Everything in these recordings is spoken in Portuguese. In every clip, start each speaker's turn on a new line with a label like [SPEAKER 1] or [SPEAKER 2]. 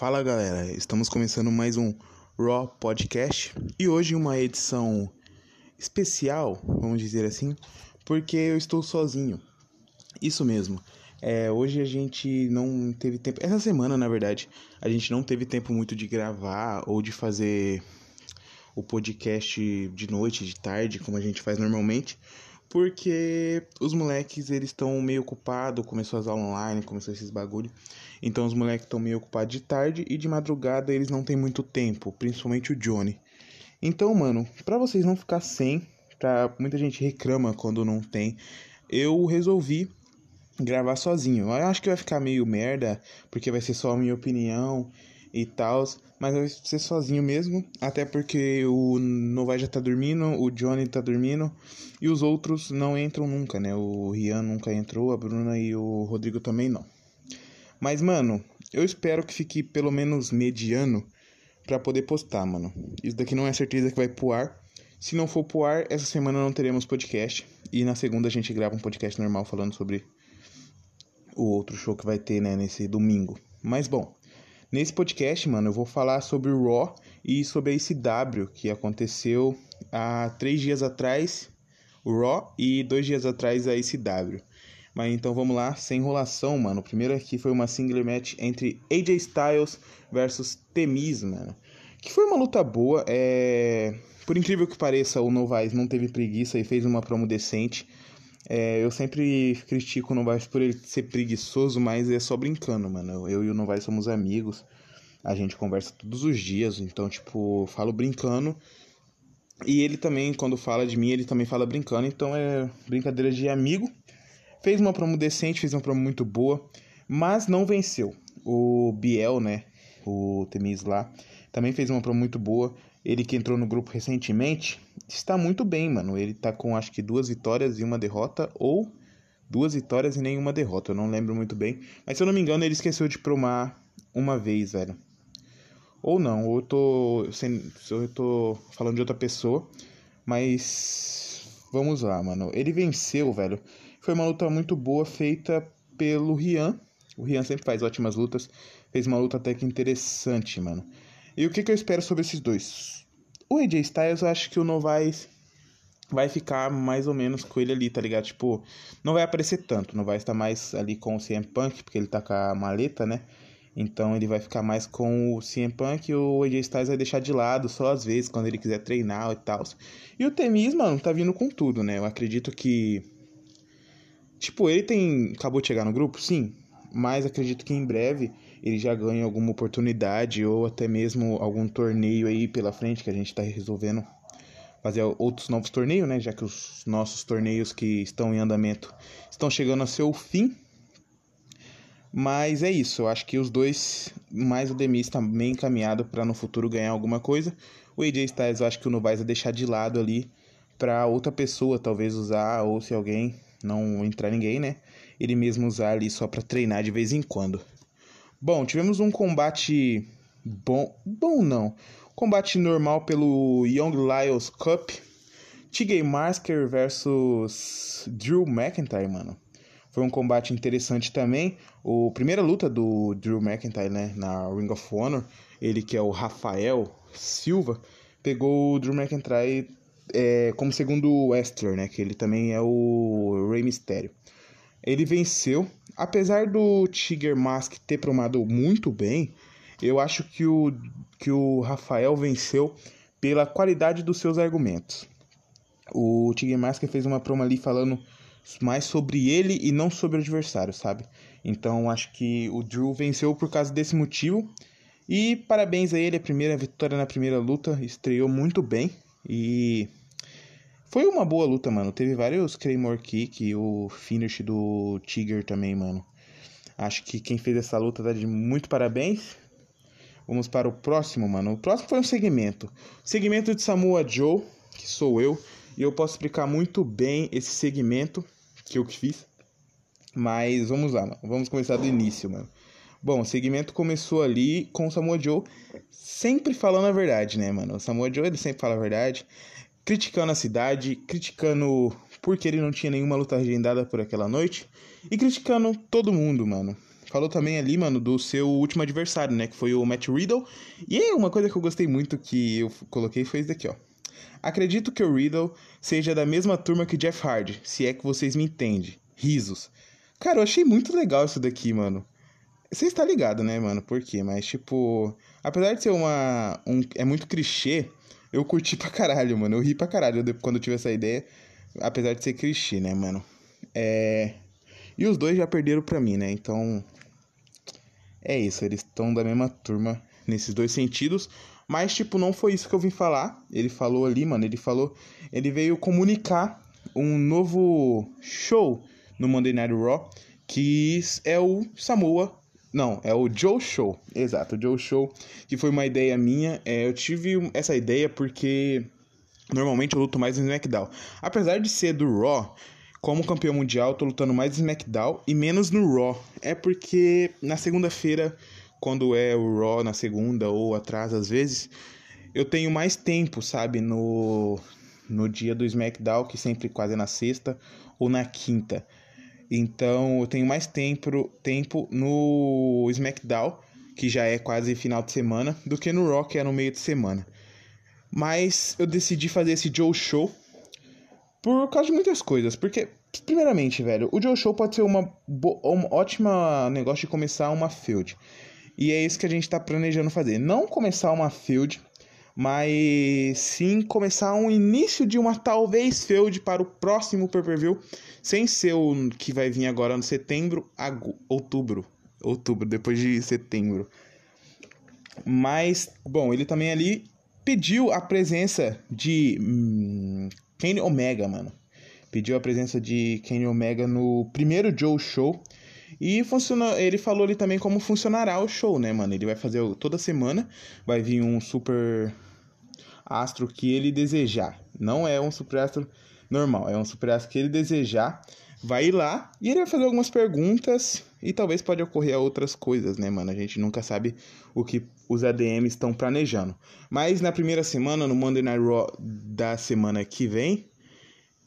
[SPEAKER 1] Fala galera, estamos começando mais um Raw Podcast e hoje uma edição especial, vamos dizer assim, porque eu estou sozinho. Isso mesmo. É, hoje a gente não teve tempo, essa semana na verdade, a gente não teve tempo muito de gravar ou de fazer o podcast de noite, de tarde, como a gente faz normalmente, porque os moleques eles estão meio ocupados, começou as aulas online, começou esses bagulho. Então os moleques estão meio ocupados de tarde e de madrugada eles não têm muito tempo, principalmente o Johnny. Então, mano, para vocês não ficar sem, pra muita gente reclama quando não tem, eu resolvi gravar sozinho. Eu acho que vai ficar meio merda, porque vai ser só a minha opinião e tal, mas vai ser sozinho mesmo, até porque o Novai já tá dormindo, o Johnny tá dormindo e os outros não entram nunca, né? O Rian nunca entrou, a Bruna e o Rodrigo também não. Mas, mano, eu espero que fique pelo menos mediano para poder postar, mano. Isso daqui não é certeza que vai pro ar. Se não for pro ar, essa semana não teremos podcast. E na segunda a gente grava um podcast normal falando sobre o outro show que vai ter, né, nesse domingo. Mas bom, nesse podcast, mano, eu vou falar sobre o Raw e sobre a ICW, que aconteceu há três dias atrás, o Raw, e dois dias atrás a ICW. Mas então vamos lá, sem enrolação, mano. O primeiro aqui foi uma single match entre AJ Styles versus Temis, mano. Que foi uma luta boa. É... Por incrível que pareça, o Novaes não teve preguiça e fez uma promo decente. É, eu sempre critico o Novaes por ele ser preguiçoso, mas é só brincando, mano. Eu e o Novaes somos amigos. A gente conversa todos os dias, então, tipo, falo brincando. E ele também, quando fala de mim, ele também fala brincando. Então é brincadeira de amigo. Fez uma promo decente, fez uma promo muito boa, mas não venceu. O Biel, né? O Temis lá, também fez uma promo muito boa. Ele que entrou no grupo recentemente, está muito bem, mano. Ele tá com acho que duas vitórias e uma derrota, ou duas vitórias e nenhuma derrota, eu não lembro muito bem. Mas se eu não me engano, ele esqueceu de promar uma vez, velho. Ou não, ou eu tô, eu tô falando de outra pessoa, mas vamos lá, mano. Ele venceu, velho. Foi uma luta muito boa feita pelo Rian. O Rian sempre faz ótimas lutas. Fez uma luta até que interessante, mano. E o que, que eu espero sobre esses dois? O AJ Styles, eu acho que o Novaes vai ficar mais ou menos com ele ali, tá ligado? Tipo, não vai aparecer tanto. Não vai estar mais ali com o CM Punk, porque ele tá com a maleta, né? Então ele vai ficar mais com o CM Punk e o AJ Styles vai deixar de lado só às vezes, quando ele quiser treinar e tal. E o Temis, mano, tá vindo com tudo, né? Eu acredito que Tipo, ele tem. Acabou de chegar no grupo? Sim. Mas acredito que em breve ele já ganhe alguma oportunidade ou até mesmo algum torneio aí pela frente que a gente tá resolvendo fazer outros novos torneios, né? Já que os nossos torneios que estão em andamento estão chegando ao seu fim. Mas é isso, eu acho que os dois, mais o Demis está bem encaminhado para no futuro ganhar alguma coisa. O AJ Styles eu acho que o Novaes vai deixar de lado ali para outra pessoa talvez usar, ou se alguém não entrar ninguém, né? Ele mesmo usar ali só para treinar de vez em quando. Bom, tivemos um combate bom, bom não, combate normal pelo Young Lions Cup, TJ Masker versus Drew McIntyre, mano. Foi um combate interessante também. O primeira luta do Drew McIntyre, né, na Ring of Honor, ele que é o Rafael Silva, pegou o Drew McIntyre é, como segundo Westler, né? Que ele também é o Rey Mysterio. Ele venceu, apesar do Tiger Mask ter promado muito bem, eu acho que o, que o Rafael venceu pela qualidade dos seus argumentos. O Tiger Mask fez uma promo ali falando mais sobre ele e não sobre o adversário, sabe? Então acho que o Drew venceu por causa desse motivo. E parabéns a ele, a primeira vitória na primeira luta, estreou muito bem e foi uma boa luta, mano. Teve vários Claymore Kick e o finish do Tiger também, mano. Acho que quem fez essa luta tá de muito parabéns. Vamos para o próximo, mano. O próximo foi um segmento. Segmento de Samoa Joe, que sou eu. E eu posso explicar muito bem esse segmento que eu fiz. Mas vamos lá, mano. Vamos começar do início, mano. Bom, o segmento começou ali com o Samoa Joe sempre falando a verdade, né, mano? O Samoa Joe, ele sempre fala a verdade criticando a cidade, criticando porque ele não tinha nenhuma luta agendada por aquela noite e criticando todo mundo, mano. falou também ali, mano, do seu último adversário, né? Que foi o Matt Riddle. E aí, uma coisa que eu gostei muito que eu coloquei foi isso daqui, ó. Acredito que o Riddle seja da mesma turma que Jeff Hardy, se é que vocês me entendem. Risos. Cara, eu achei muito legal isso daqui, mano. Você está ligado, né, mano? Por quê? Mas, tipo, apesar de ser uma. Um, é muito clichê, eu curti pra caralho, mano. Eu ri pra caralho quando eu tive essa ideia. Apesar de ser clichê, né, mano? É. E os dois já perderam pra mim, né? Então. É isso, eles estão da mesma turma nesses dois sentidos. Mas, tipo, não foi isso que eu vim falar. Ele falou ali, mano. Ele falou. Ele veio comunicar um novo show no Monday Night Raw. Que é o Samoa. Não, é o Joe Show. Exato, o Joe Show. Que foi uma ideia minha. É, eu tive essa ideia porque. Normalmente eu luto mais no SmackDown. Apesar de ser do Raw, como campeão mundial, tô lutando mais no SmackDown e menos no Raw. É porque na segunda-feira, quando é o Raw na segunda ou atrás às vezes, eu tenho mais tempo, sabe, no no dia do SmackDown, que sempre quase é na sexta ou na quinta. Então eu tenho mais tempo, tempo no SmackDown, que já é quase final de semana, do que no Raw, que é no meio de semana. Mas eu decidi fazer esse Joe Show por causa de muitas coisas. Porque, primeiramente, velho, o Joe Show pode ser uma, uma ótima negócio de começar uma field. E é isso que a gente tá planejando fazer. Não começar uma field, mas sim começar um início de uma talvez field para o próximo pay-per-view, sem ser o que vai vir agora no setembro, outubro, outubro, depois de setembro. Mas, bom, ele também ali pediu a presença de hum, Kenny Omega, mano. Pediu a presença de Kenny Omega no primeiro Joe Show. E funciona, ele falou ali também como funcionará o show, né, mano? Ele vai fazer toda semana, vai vir um super astro que ele desejar. Não é um super astro normal, é um super astro que ele desejar. Vai ir lá e ele vai fazer algumas perguntas e talvez pode ocorrer outras coisas, né, mano? A gente nunca sabe o que os ADMs estão planejando. Mas na primeira semana, no Monday Night Raw da semana que vem,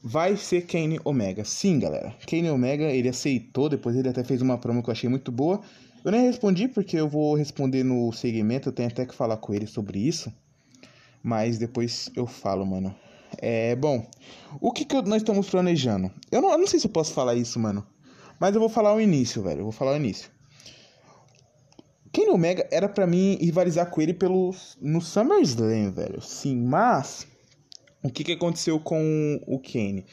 [SPEAKER 1] vai ser Kane Omega. Sim, galera. Kane Omega, ele aceitou, depois ele até fez uma promo que eu achei muito boa. Eu nem respondi porque eu vou responder no segmento, eu tenho até que falar com ele sobre isso. Mas depois eu falo, mano. É, bom, o que, que nós estamos planejando? Eu não, eu não sei se eu posso falar isso, mano. Mas eu vou falar o início, velho. Eu vou falar o início. Kenny Omega era para mim rivalizar com ele pelo, no SummerSlam, velho. Sim, mas o que, que aconteceu com o Kenny?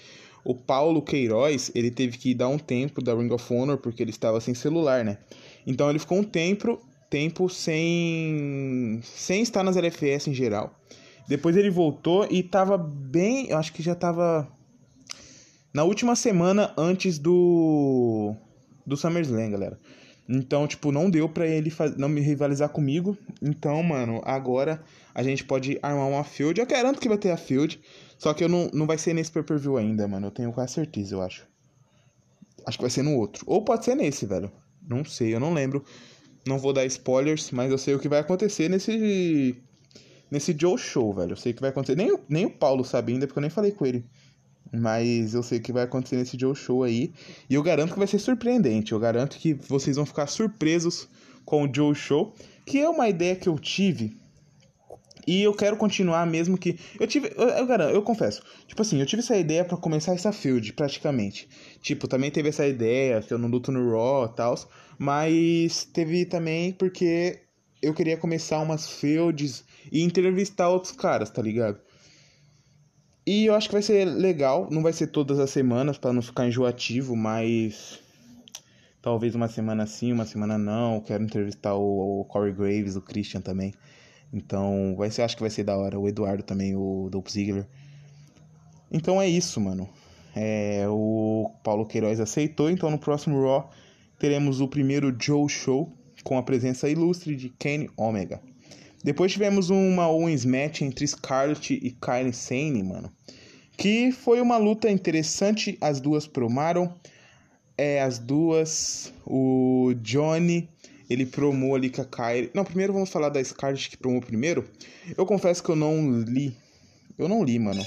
[SPEAKER 1] O Paulo Queiroz, ele teve que dar um tempo da Ring of Honor porque ele estava sem celular, né? Então ele ficou um tempo, tempo sem sem estar nas LFS em geral. Depois ele voltou e tava bem. Eu acho que já tava. Na última semana antes do. Do SummerSlam, galera. Então, tipo, não deu pra ele não me rivalizar comigo. Então, mano, agora a gente pode armar uma field. Eu garanto que vai ter a field. Só que eu não, não vai ser nesse pay-per-view ainda, mano. Eu tenho quase certeza, eu acho. Acho que vai ser no outro. Ou pode ser nesse, velho. Não sei, eu não lembro. Não vou dar spoilers, mas eu sei o que vai acontecer nesse nesse Joe Show, velho. Eu sei que vai acontecer. Nem, o, nem o Paulo sabe ainda, porque eu nem falei com ele. Mas eu sei que vai acontecer nesse Joe Show aí. E eu garanto que vai ser surpreendente. Eu garanto que vocês vão ficar surpresos com o Joe Show. Que é uma ideia que eu tive. E eu quero continuar mesmo que. Eu tive. Eu, eu garanto, eu confesso. Tipo assim, eu tive essa ideia para começar essa field, praticamente. Tipo, também teve essa ideia que eu não luto no Raw e tal. Mas teve também porque eu queria começar umas fields e entrevistar outros caras, tá ligado? E eu acho que vai ser legal, não vai ser todas as semanas para não ficar enjoativo, mas talvez uma semana sim, uma semana não. Quero entrevistar o, o Corey Graves, o Christian também. Então, vai ser, acho que vai ser da hora. O Eduardo também, o Dolph Ziggler. Então é isso, mano. É, o Paulo Queiroz aceitou, então no próximo Raw teremos o primeiro Joe Show com a presença ilustre de Kenny Omega. Depois tivemos uma Owens match entre Scarlett e Kylie Sane, mano. Que foi uma luta interessante, as duas promaram. É, as duas, o Johnny, ele promou ali com a Kylie. Não, primeiro vamos falar da Scarlett que promou primeiro. Eu confesso que eu não li. Eu não li, mano.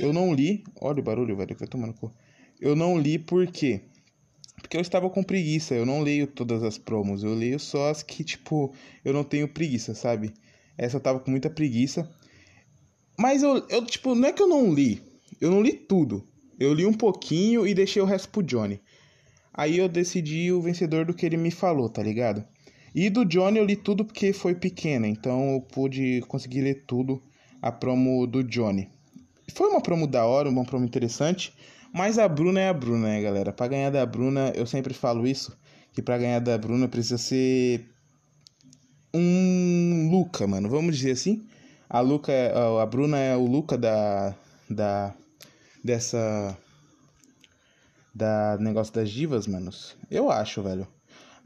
[SPEAKER 1] Eu não li. Olha o barulho, velho, que eu tô tomando cu. Eu não li porque porque eu estava com preguiça. Eu não leio todas as promos, eu leio só as que, tipo, eu não tenho preguiça, sabe? Essa eu tava com muita preguiça. Mas eu, eu, tipo, não é que eu não li. Eu não li tudo. Eu li um pouquinho e deixei o resto pro Johnny. Aí eu decidi o vencedor do que ele me falou, tá ligado? E do Johnny eu li tudo porque foi pequena, então eu pude conseguir ler tudo a promo do Johnny. Foi uma promo da hora, uma promo interessante, mas a Bruna é a Bruna, né, galera? Para ganhar da Bruna, eu sempre falo isso, que para ganhar da Bruna precisa ser um Luca, mano. Vamos dizer assim. A Luca, é, a Bruna é o Luca da da dessa da negócio das divas, manos. Eu acho, velho.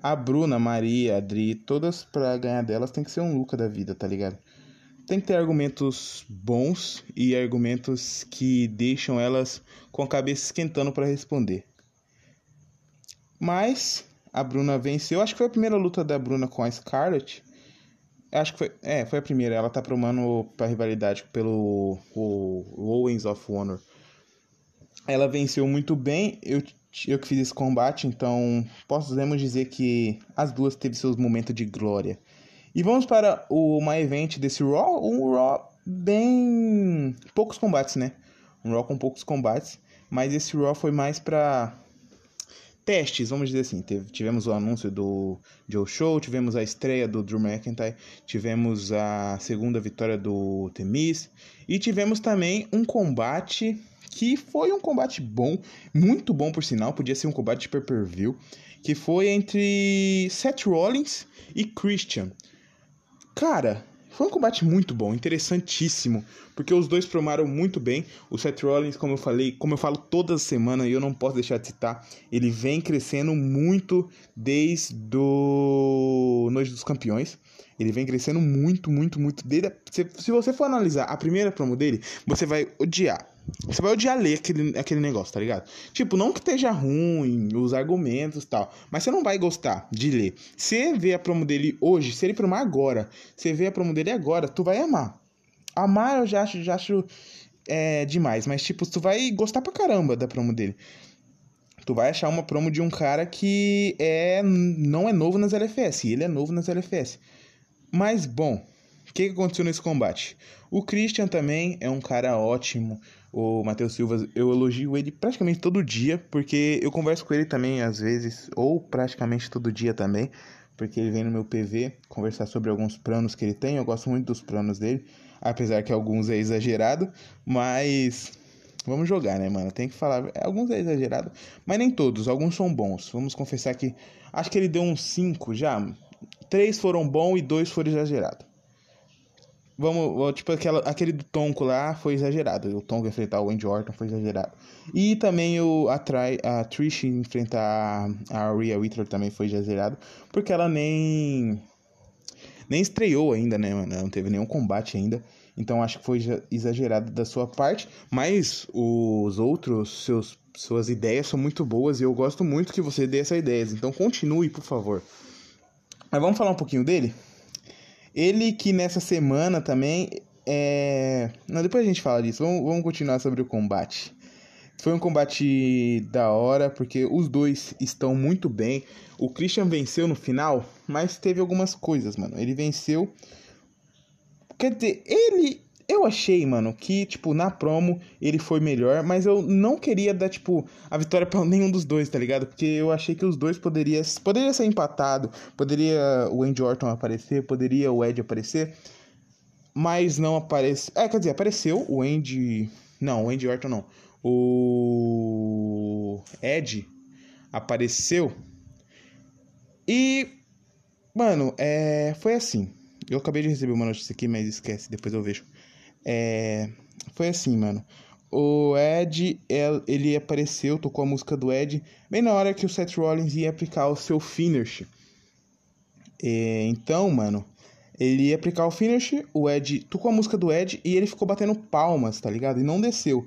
[SPEAKER 1] A Bruna, Maria, Adri, todas pra ganhar delas tem que ser um Luca da vida, tá ligado? Tem que ter argumentos bons e argumentos que deixam elas com a cabeça esquentando para responder. Mas a Bruna venceu. Acho que foi a primeira luta da Bruna com a Scarlett. Acho que foi. É, foi a primeira. Ela tá promando pra rivalidade pelo o, o Owens of Honor. Ela venceu muito bem. Eu, eu que fiz esse combate, então podemos dizer que as duas teve seus momentos de glória. E vamos para o My Event desse Raw. Um Raw bem. poucos combates, né? Um Raw com poucos combates. Mas esse Raw foi mais para testes, vamos dizer assim. Teve, tivemos o anúncio do Joe Show, tivemos a estreia do Drew McIntyre, tivemos a segunda vitória do Temis e tivemos também um combate que foi um combate bom, muito bom por sinal, podia ser um combate de pay-per-view, que foi entre Seth Rollins e Christian. Cara, foi um combate muito bom, interessantíssimo, porque os dois promaram muito bem. O Seth Rollins, como eu falei, como eu falo toda semana e eu não posso deixar de citar, ele vem crescendo muito desde do Noite dos Campeões. Ele vem crescendo muito, muito, muito. Desde a... se, se você for analisar a primeira promo dele, você vai odiar. Você vai odiar ler aquele, aquele negócio, tá ligado? Tipo, não que esteja ruim, os argumentos e tal, mas você não vai gostar de ler. Você vê a promo dele hoje, se ele promar agora, você vê a promo dele agora, tu vai amar. Amar eu já acho, já acho é, demais, mas tipo, tu vai gostar pra caramba da promo dele. Tu vai achar uma promo de um cara que é não é novo nas LFS, e ele é novo nas LFS. Mas, bom, o que, que aconteceu nesse combate? O Christian também é um cara ótimo. O Matheus Silva, eu elogio ele praticamente todo dia, porque eu converso com ele também às vezes, ou praticamente todo dia também, porque ele vem no meu PV conversar sobre alguns planos que ele tem. Eu gosto muito dos planos dele, apesar que alguns é exagerado, mas vamos jogar, né, mano? Tem que falar. Alguns é exagerado, mas nem todos. Alguns são bons. Vamos confessar que acho que ele deu uns 5 já. Três foram bons e dois foram exagerados. Vamos, tipo, aquela, aquele do Tonko lá foi exagerado. O Tonko enfrentar o Andy Orton foi exagerado. E também o, a, Tri, a Trish enfrentar a Rhea Ripley também foi exagerado. Porque ela nem. Nem estreou ainda, né, mano? Não teve nenhum combate ainda. Então acho que foi exagerado da sua parte. Mas os outros, seus, suas ideias são muito boas. E eu gosto muito que você dê essas ideias. Então continue, por favor. Mas vamos falar um pouquinho dele? Ele que nessa semana também é. Não, depois a gente fala disso. Vamos, vamos continuar sobre o combate. Foi um combate da hora, porque os dois estão muito bem. O Christian venceu no final, mas teve algumas coisas, mano. Ele venceu. Quer dizer, ele eu achei, mano, que, tipo, na promo ele foi melhor, mas eu não queria dar, tipo, a vitória pra nenhum dos dois, tá ligado? Porque eu achei que os dois poderiam poderia ser empatado, poderia o Andy Orton aparecer, poderia o Ed aparecer, mas não apareceu. É, quer dizer, apareceu o Andy. Não, o Andy Orton não. O Ed apareceu. E, mano, é, foi assim. Eu acabei de receber uma notícia aqui, mas esquece, depois eu vejo. É, foi assim, mano. O Ed, ele apareceu, tocou a música do Ed, bem na hora que o Seth Rollins ia aplicar o seu finish. É, então, mano, ele ia aplicar o finish, o Ed tocou a música do Ed e ele ficou batendo palmas, tá ligado? E não desceu.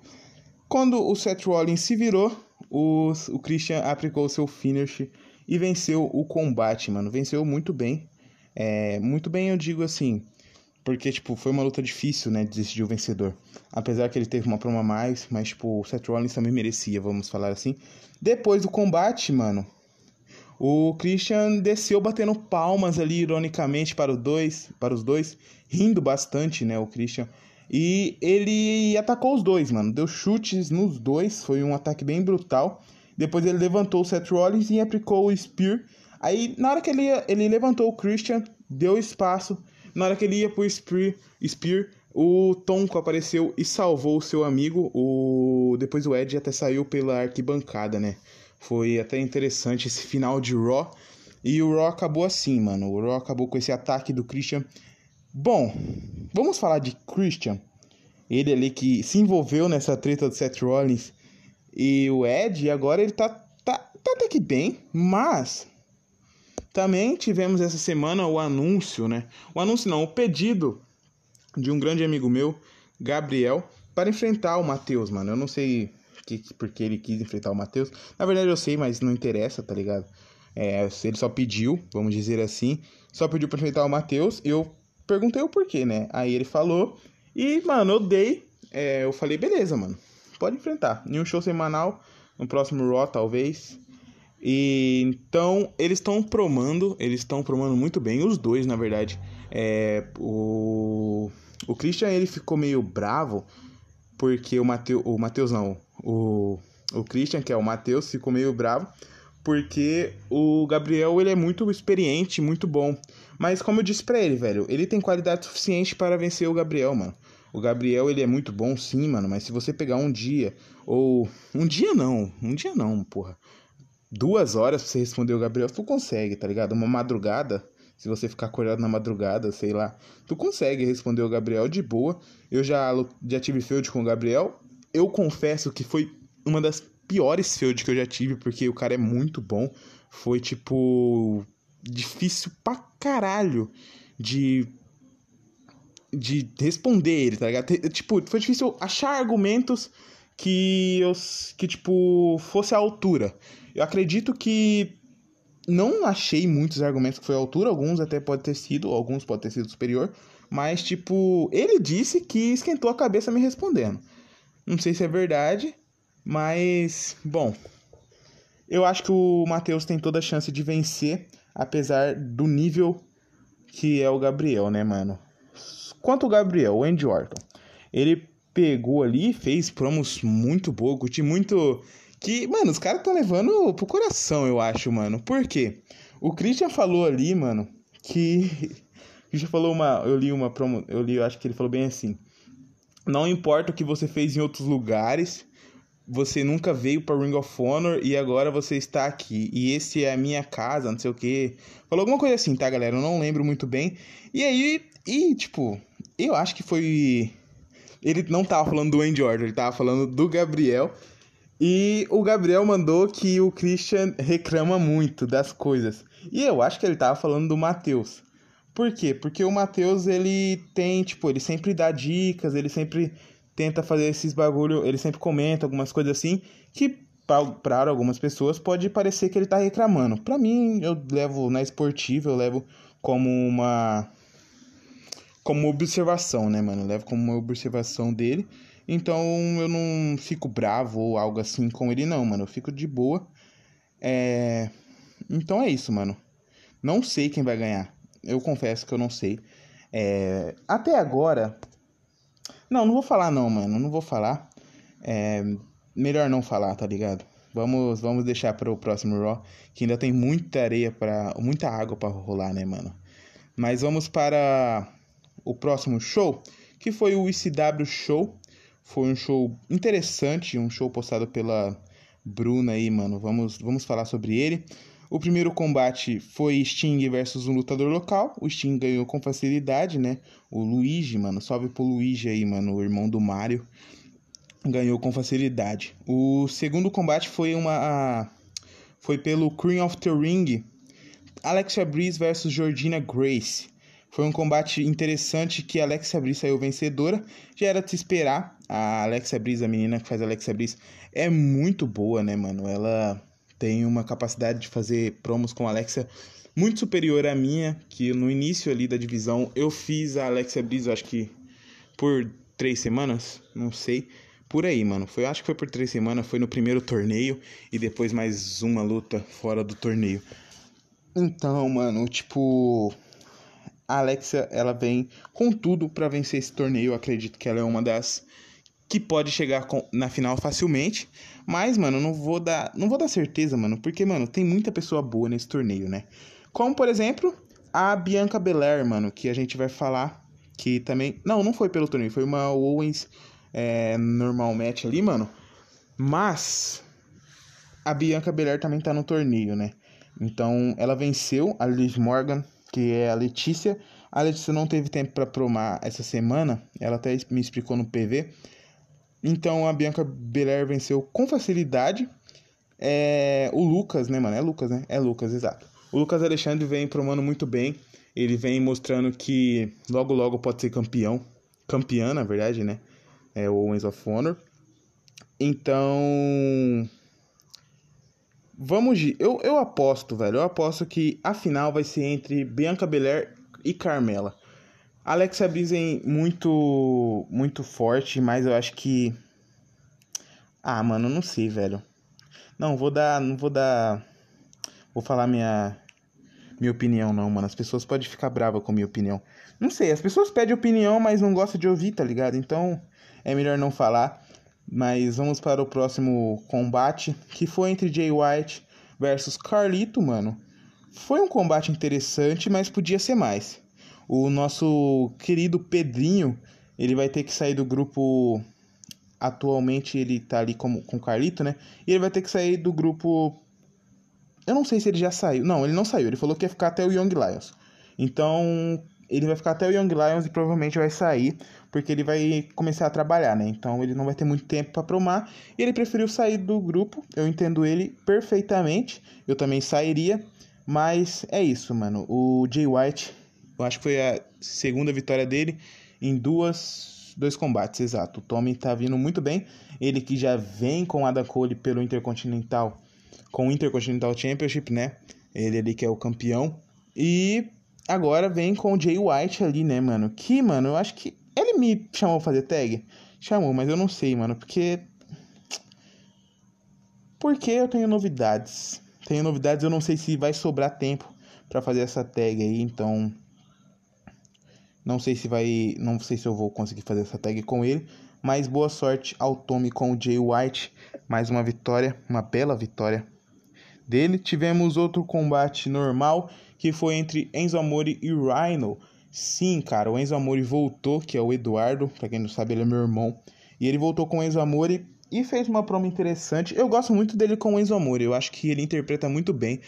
[SPEAKER 1] Quando o Seth Rollins se virou, o, o Christian aplicou o seu finish e venceu o combate, mano. Venceu muito bem. É, muito bem, eu digo assim. Porque, tipo, foi uma luta difícil, né, de decidir o vencedor. Apesar que ele teve uma promo a mais, mas, tipo, o Seth Rollins também merecia, vamos falar assim. Depois do combate, mano, O Christian desceu batendo palmas ali, ironicamente, para os dois, para os dois, rindo bastante, né, o Christian. E ele atacou os dois, mano. Deu chutes nos dois, foi um ataque bem brutal. Depois ele levantou o Seth Rollins e aplicou o Spear. Aí, na hora que ele, ele levantou o Christian, deu espaço. Na hora que ele ia pro Spear, Spear o Tonko apareceu e salvou o seu amigo. O Depois o Ed até saiu pela arquibancada, né? Foi até interessante esse final de Raw. E o Raw acabou assim, mano. O Raw acabou com esse ataque do Christian. Bom, vamos falar de Christian. Ele ali que se envolveu nessa treta do Seth Rollins e o Ed, e agora ele tá, tá, tá até que bem, mas também tivemos essa semana o anúncio, né? O anúncio não, o pedido de um grande amigo meu, Gabriel, para enfrentar o Matheus, mano. Eu não sei que, porque ele quis enfrentar o Matheus. Na verdade eu sei, mas não interessa, tá ligado? É, ele só pediu, vamos dizer assim, só pediu para enfrentar o Matheus. Eu perguntei o porquê, né? Aí ele falou e, mano, eu dei. É, eu falei, beleza, mano, pode enfrentar. Em um show semanal, no próximo Raw, talvez. E então eles estão promando, eles estão promando muito bem, os dois, na verdade. É, o, o Christian ele ficou meio bravo porque o Mateus, o Mateus não, o, o Christian, que é o Matheus, ficou meio bravo porque o Gabriel ele é muito experiente, muito bom. Mas como eu disse para ele, velho, ele tem qualidade suficiente para vencer o Gabriel, mano. O Gabriel ele é muito bom sim, mano, mas se você pegar um dia ou um dia não, um dia não, porra. Duas horas pra você responder o Gabriel, tu consegue, tá ligado? Uma madrugada, se você ficar acordado na madrugada, sei lá, tu consegue responder o Gabriel de boa. Eu já já tive field com o Gabriel, eu confesso que foi uma das piores field que eu já tive, porque o cara é muito bom. Foi, tipo, difícil pra caralho de de responder ele, tá ligado? Tipo, foi difícil achar argumentos que eu que tipo fosse a altura. Eu acredito que não achei muitos argumentos que foi a altura, alguns até pode ter sido, alguns pode ter sido superior, mas tipo, ele disse que esquentou a cabeça me respondendo. Não sei se é verdade, mas, bom. Eu acho que o Matheus tem toda a chance de vencer, apesar do nível que é o Gabriel, né, mano? Quanto o Gabriel, o Andy Orton, ele pegou ali, fez promos muito boa, curti muito. Que, mano, os caras estão levando pro coração, eu acho, mano. Por quê? O Christian falou ali, mano, que. O Christian falou uma. Eu li uma promo. Eu li, eu acho que ele falou bem assim. Não importa o que você fez em outros lugares, você nunca veio para Ring of Honor e agora você está aqui. E esse é a minha casa, não sei o que. Falou alguma coisa assim, tá, galera? Eu não lembro muito bem. E aí, e tipo, eu acho que foi. Ele não tava falando do Andy Orton, ele tava falando do Gabriel. E o Gabriel mandou que o Christian reclama muito das coisas. E eu acho que ele tava falando do Matheus. Por quê? Porque o Matheus, ele tem, tipo, ele sempre dá dicas, ele sempre tenta fazer esses bagulho, ele sempre comenta algumas coisas assim, que para algumas pessoas pode parecer que ele tá reclamando. Para mim, eu levo na esportiva, eu levo como uma como observação, né, mano? Levo como uma observação dele. Então, eu não fico bravo ou algo assim com ele não, mano. Eu fico de boa. É... Então é isso, mano. Não sei quem vai ganhar eu confesso que eu não sei. É, até agora. Não, não vou falar não, mano. Não vou falar. É, melhor não falar, tá ligado? Vamos, vamos deixar para o próximo Raw, que ainda tem muita areia para, muita água para rolar, né, mano? Mas vamos para o próximo show, que foi o ICW Show. Foi um show interessante, um show postado pela Bruna aí, mano. Vamos, vamos falar sobre ele. O primeiro combate foi Sting versus um lutador local. O Sting ganhou com facilidade, né? O Luigi, mano, salve pro Luigi aí, mano, o irmão do Mario. Ganhou com facilidade. O segundo combate foi uma foi pelo Queen of the Ring, Alexa Bliss versus Georgina Grace. Foi um combate interessante que a Alexa Bliss saiu vencedora. Já era de se esperar. A Alexa Bliss, a menina que faz a Alexa Bliss, é muito boa, né, mano? Ela tem uma capacidade de fazer promos com a Alexa muito superior à minha, que no início ali da divisão eu fiz a Alexa Bliss, acho que por três semanas, não sei, por aí, mano. Foi, acho que foi por três semanas, foi no primeiro torneio e depois mais uma luta fora do torneio. Então, mano, tipo, a Alexia, ela vem com tudo para vencer esse torneio. Eu acredito que ela é uma das que pode chegar com, na final facilmente. Mas, mano, não vou dar, não vou dar certeza, mano, porque, mano, tem muita pessoa boa nesse torneio, né? Como, por exemplo, a Bianca Belair, mano, que a gente vai falar que também, não, não foi pelo torneio, foi uma Owens é, normal match ali, mano. Mas a Bianca Belair também tá no torneio, né? Então, ela venceu a Liv Morgan, que é a Letícia. A Letícia não teve tempo para promar essa semana, ela até me explicou no PV. Então a Bianca Belair venceu com facilidade. É, o Lucas, né, mano? É Lucas, né? É Lucas, exato. O Lucas Alexandre vem promando muito bem. Ele vem mostrando que logo logo pode ser campeão. Campeã, na verdade, né? É o Owens of Honor. Então. Vamos de. Eu, eu aposto, velho. Eu aposto que a final vai ser entre Bianca Belair e Carmela. Alexa Bliss muito, muito forte, mas eu acho que. Ah, mano, não sei, velho. Não, vou dar. Não vou dar. Vou falar minha. Minha opinião, não, mano. As pessoas podem ficar bravas com minha opinião. Não sei, as pessoas pedem opinião, mas não gostam de ouvir, tá ligado? Então é melhor não falar. Mas vamos para o próximo combate, que foi entre Jay White versus Carlito, mano. Foi um combate interessante, mas podia ser mais. O nosso querido Pedrinho, ele vai ter que sair do grupo. Atualmente ele tá ali com, com o Carlito, né? E ele vai ter que sair do grupo. Eu não sei se ele já saiu. Não, ele não saiu. Ele falou que ia ficar até o Young Lions. Então, ele vai ficar até o Young Lions e provavelmente vai sair, porque ele vai começar a trabalhar, né? Então ele não vai ter muito tempo para promar. E ele preferiu sair do grupo. Eu entendo ele perfeitamente. Eu também sairia. Mas é isso, mano. O Jay White eu acho que foi a segunda vitória dele em duas, dois combates, exato. O Tommy tá vindo muito bem. Ele que já vem com Adam Cole pelo Intercontinental, com o Intercontinental Championship, né? Ele ali que é o campeão. E agora vem com o Jay White ali, né, mano? Que, mano, eu acho que ele me chamou pra fazer tag. Chamou, mas eu não sei, mano, porque. Porque eu tenho novidades. Tenho novidades, eu não sei se vai sobrar tempo para fazer essa tag aí, então não sei se vai, não sei se eu vou conseguir fazer essa tag com ele, mas boa sorte ao Tommy com o Jay White, mais uma vitória, uma bela vitória dele. Tivemos outro combate normal que foi entre Enzo Amore e Rhino. Sim, cara, o Enzo Amore voltou, que é o Eduardo, para quem não sabe, ele é meu irmão. E ele voltou com o Enzo Amore e fez uma promo interessante. Eu gosto muito dele com o Enzo Amore, eu acho que ele interpreta muito bem.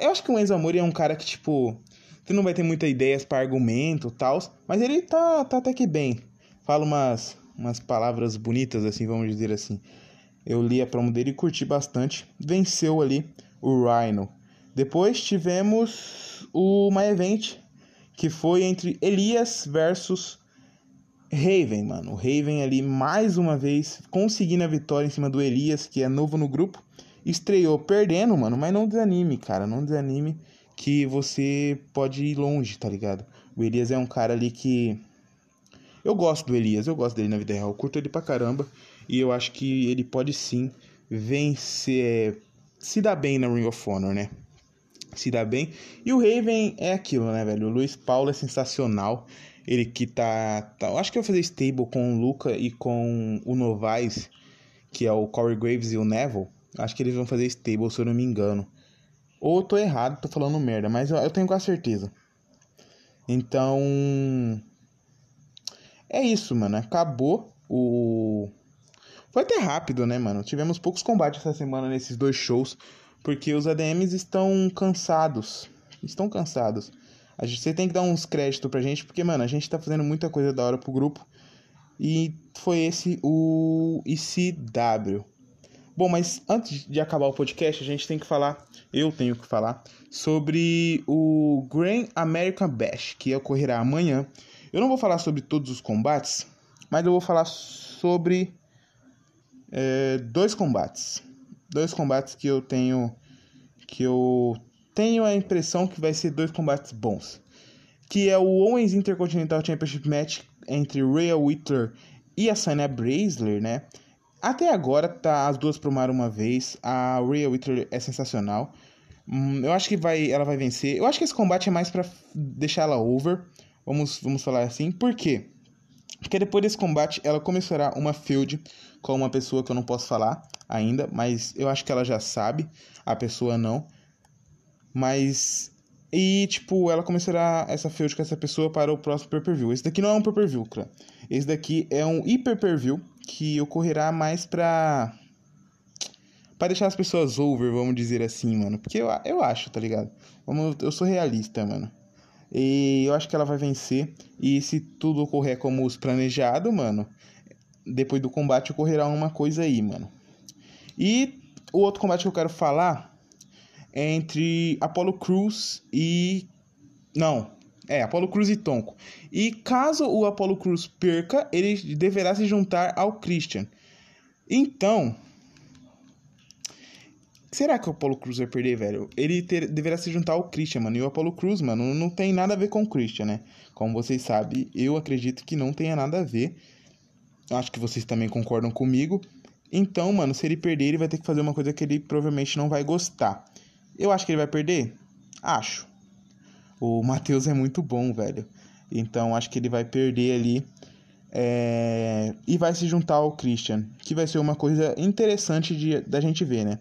[SPEAKER 1] Eu acho que o Enzo Amore é um cara que, tipo, você não vai ter muitas ideias para argumento tal, mas ele tá, tá até que bem. Fala umas, umas palavras bonitas, assim, vamos dizer assim. Eu li a promo dele e curti bastante. Venceu ali o Rhino. Depois tivemos o My Event, que foi entre Elias versus Raven, mano. O Raven ali mais uma vez conseguindo a vitória em cima do Elias, que é novo no grupo. Estreou perdendo, mano, mas não desanime, cara, não desanime que você pode ir longe, tá ligado? O Elias é um cara ali que. Eu gosto do Elias, eu gosto dele na vida real, eu curto ele pra caramba. E eu acho que ele pode sim vencer. Se dar bem na Ring of Honor, né? Se dá bem. E o Raven é aquilo, né, velho? O Luiz Paulo é sensacional. Ele que tá. tá eu acho que vai fazer stable com o Luca e com o Novaes, que é o Corey Graves e o Neville. Acho que eles vão fazer stable, se eu não me engano. Ou eu tô errado, tô falando merda, mas eu, eu tenho quase certeza. Então. É isso, mano. Acabou o. Foi até rápido, né, mano? Tivemos poucos combates essa semana nesses dois shows. Porque os ADMs estão cansados. Estão cansados. A gente, você tem que dar uns créditos pra gente, porque, mano, a gente tá fazendo muita coisa da hora pro grupo. E foi esse o ICW. Bom, mas antes de acabar o podcast, a gente tem que falar, eu tenho que falar, sobre o Grand American Bash, que ocorrerá amanhã. Eu não vou falar sobre todos os combates, mas eu vou falar sobre é, dois combates. Dois combates que eu tenho. Que eu tenho a impressão que vai ser dois combates bons. Que é o Owens Intercontinental Championship Match entre Rhea Whitler e a Sonya Baszler, né? Até agora, tá, as duas promaram uma vez. A Rhea Whitler é sensacional. Hum, eu acho que vai, ela vai vencer. Eu acho que esse combate é mais para deixar ela over. Vamos, vamos falar assim. Por quê? Porque depois desse combate ela começará uma feud com uma pessoa que eu não posso falar ainda, mas eu acho que ela já sabe, a pessoa não. Mas e tipo, ela começará essa feud com essa pessoa para o próximo pay-per-view. Esse daqui não é um pay-per-view, cara. Esse daqui é um hiper per-view que ocorrerá mais pra para deixar as pessoas over, vamos dizer assim, mano. Porque eu, eu acho, tá ligado? Vamos, eu sou realista, mano. E eu acho que ela vai vencer. E se tudo ocorrer como os planejado, mano, depois do combate ocorrerá uma coisa aí, mano. E o outro combate que eu quero falar é entre Apollo Cruz e. Não, é, Apollo Cruz e Tonko. E caso o Apollo Cruz perca, ele deverá se juntar ao Christian. Então, Será que o Apollo Cruz vai perder, velho? Ele ter, deverá se juntar ao Christian, mano. E o Apollo Cruz, mano, não tem nada a ver com o Christian, né? Como vocês sabem, eu acredito que não tenha nada a ver. Acho que vocês também concordam comigo. Então, mano, se ele perder, ele vai ter que fazer uma coisa que ele provavelmente não vai gostar. Eu acho que ele vai perder? Acho. O Matheus é muito bom, velho. Então, acho que ele vai perder ali. É... E vai se juntar ao Christian. Que vai ser uma coisa interessante de, da gente ver, né?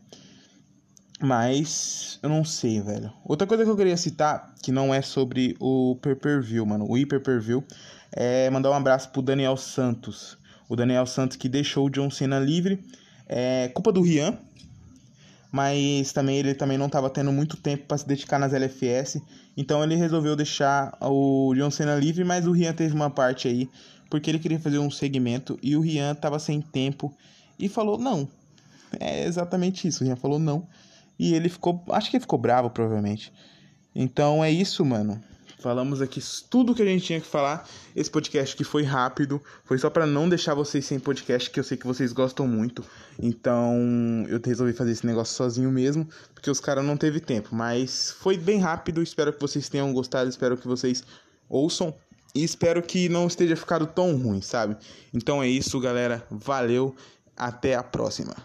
[SPEAKER 1] Mas eu não sei, velho. Outra coisa que eu queria citar, que não é sobre o pay-per-view, mano, o pay-per-view, é mandar um abraço pro Daniel Santos. O Daniel Santos que deixou o John Cena livre. É culpa do Rian, mas também ele também não estava tendo muito tempo para se dedicar nas LFS, então ele resolveu deixar o John Cena livre, mas o Rian teve uma parte aí, porque ele queria fazer um segmento e o Rian estava sem tempo e falou não. É exatamente isso, o Rian falou não. E ele ficou. Acho que ele ficou bravo, provavelmente. Então é isso, mano. Falamos aqui tudo que a gente tinha que falar. Esse podcast que foi rápido, foi só para não deixar vocês sem podcast, que eu sei que vocês gostam muito. Então, eu resolvi fazer esse negócio sozinho mesmo, porque os caras não teve tempo, mas foi bem rápido. Espero que vocês tenham gostado, espero que vocês ouçam e espero que não esteja ficado tão ruim, sabe? Então é isso, galera. Valeu. Até a próxima.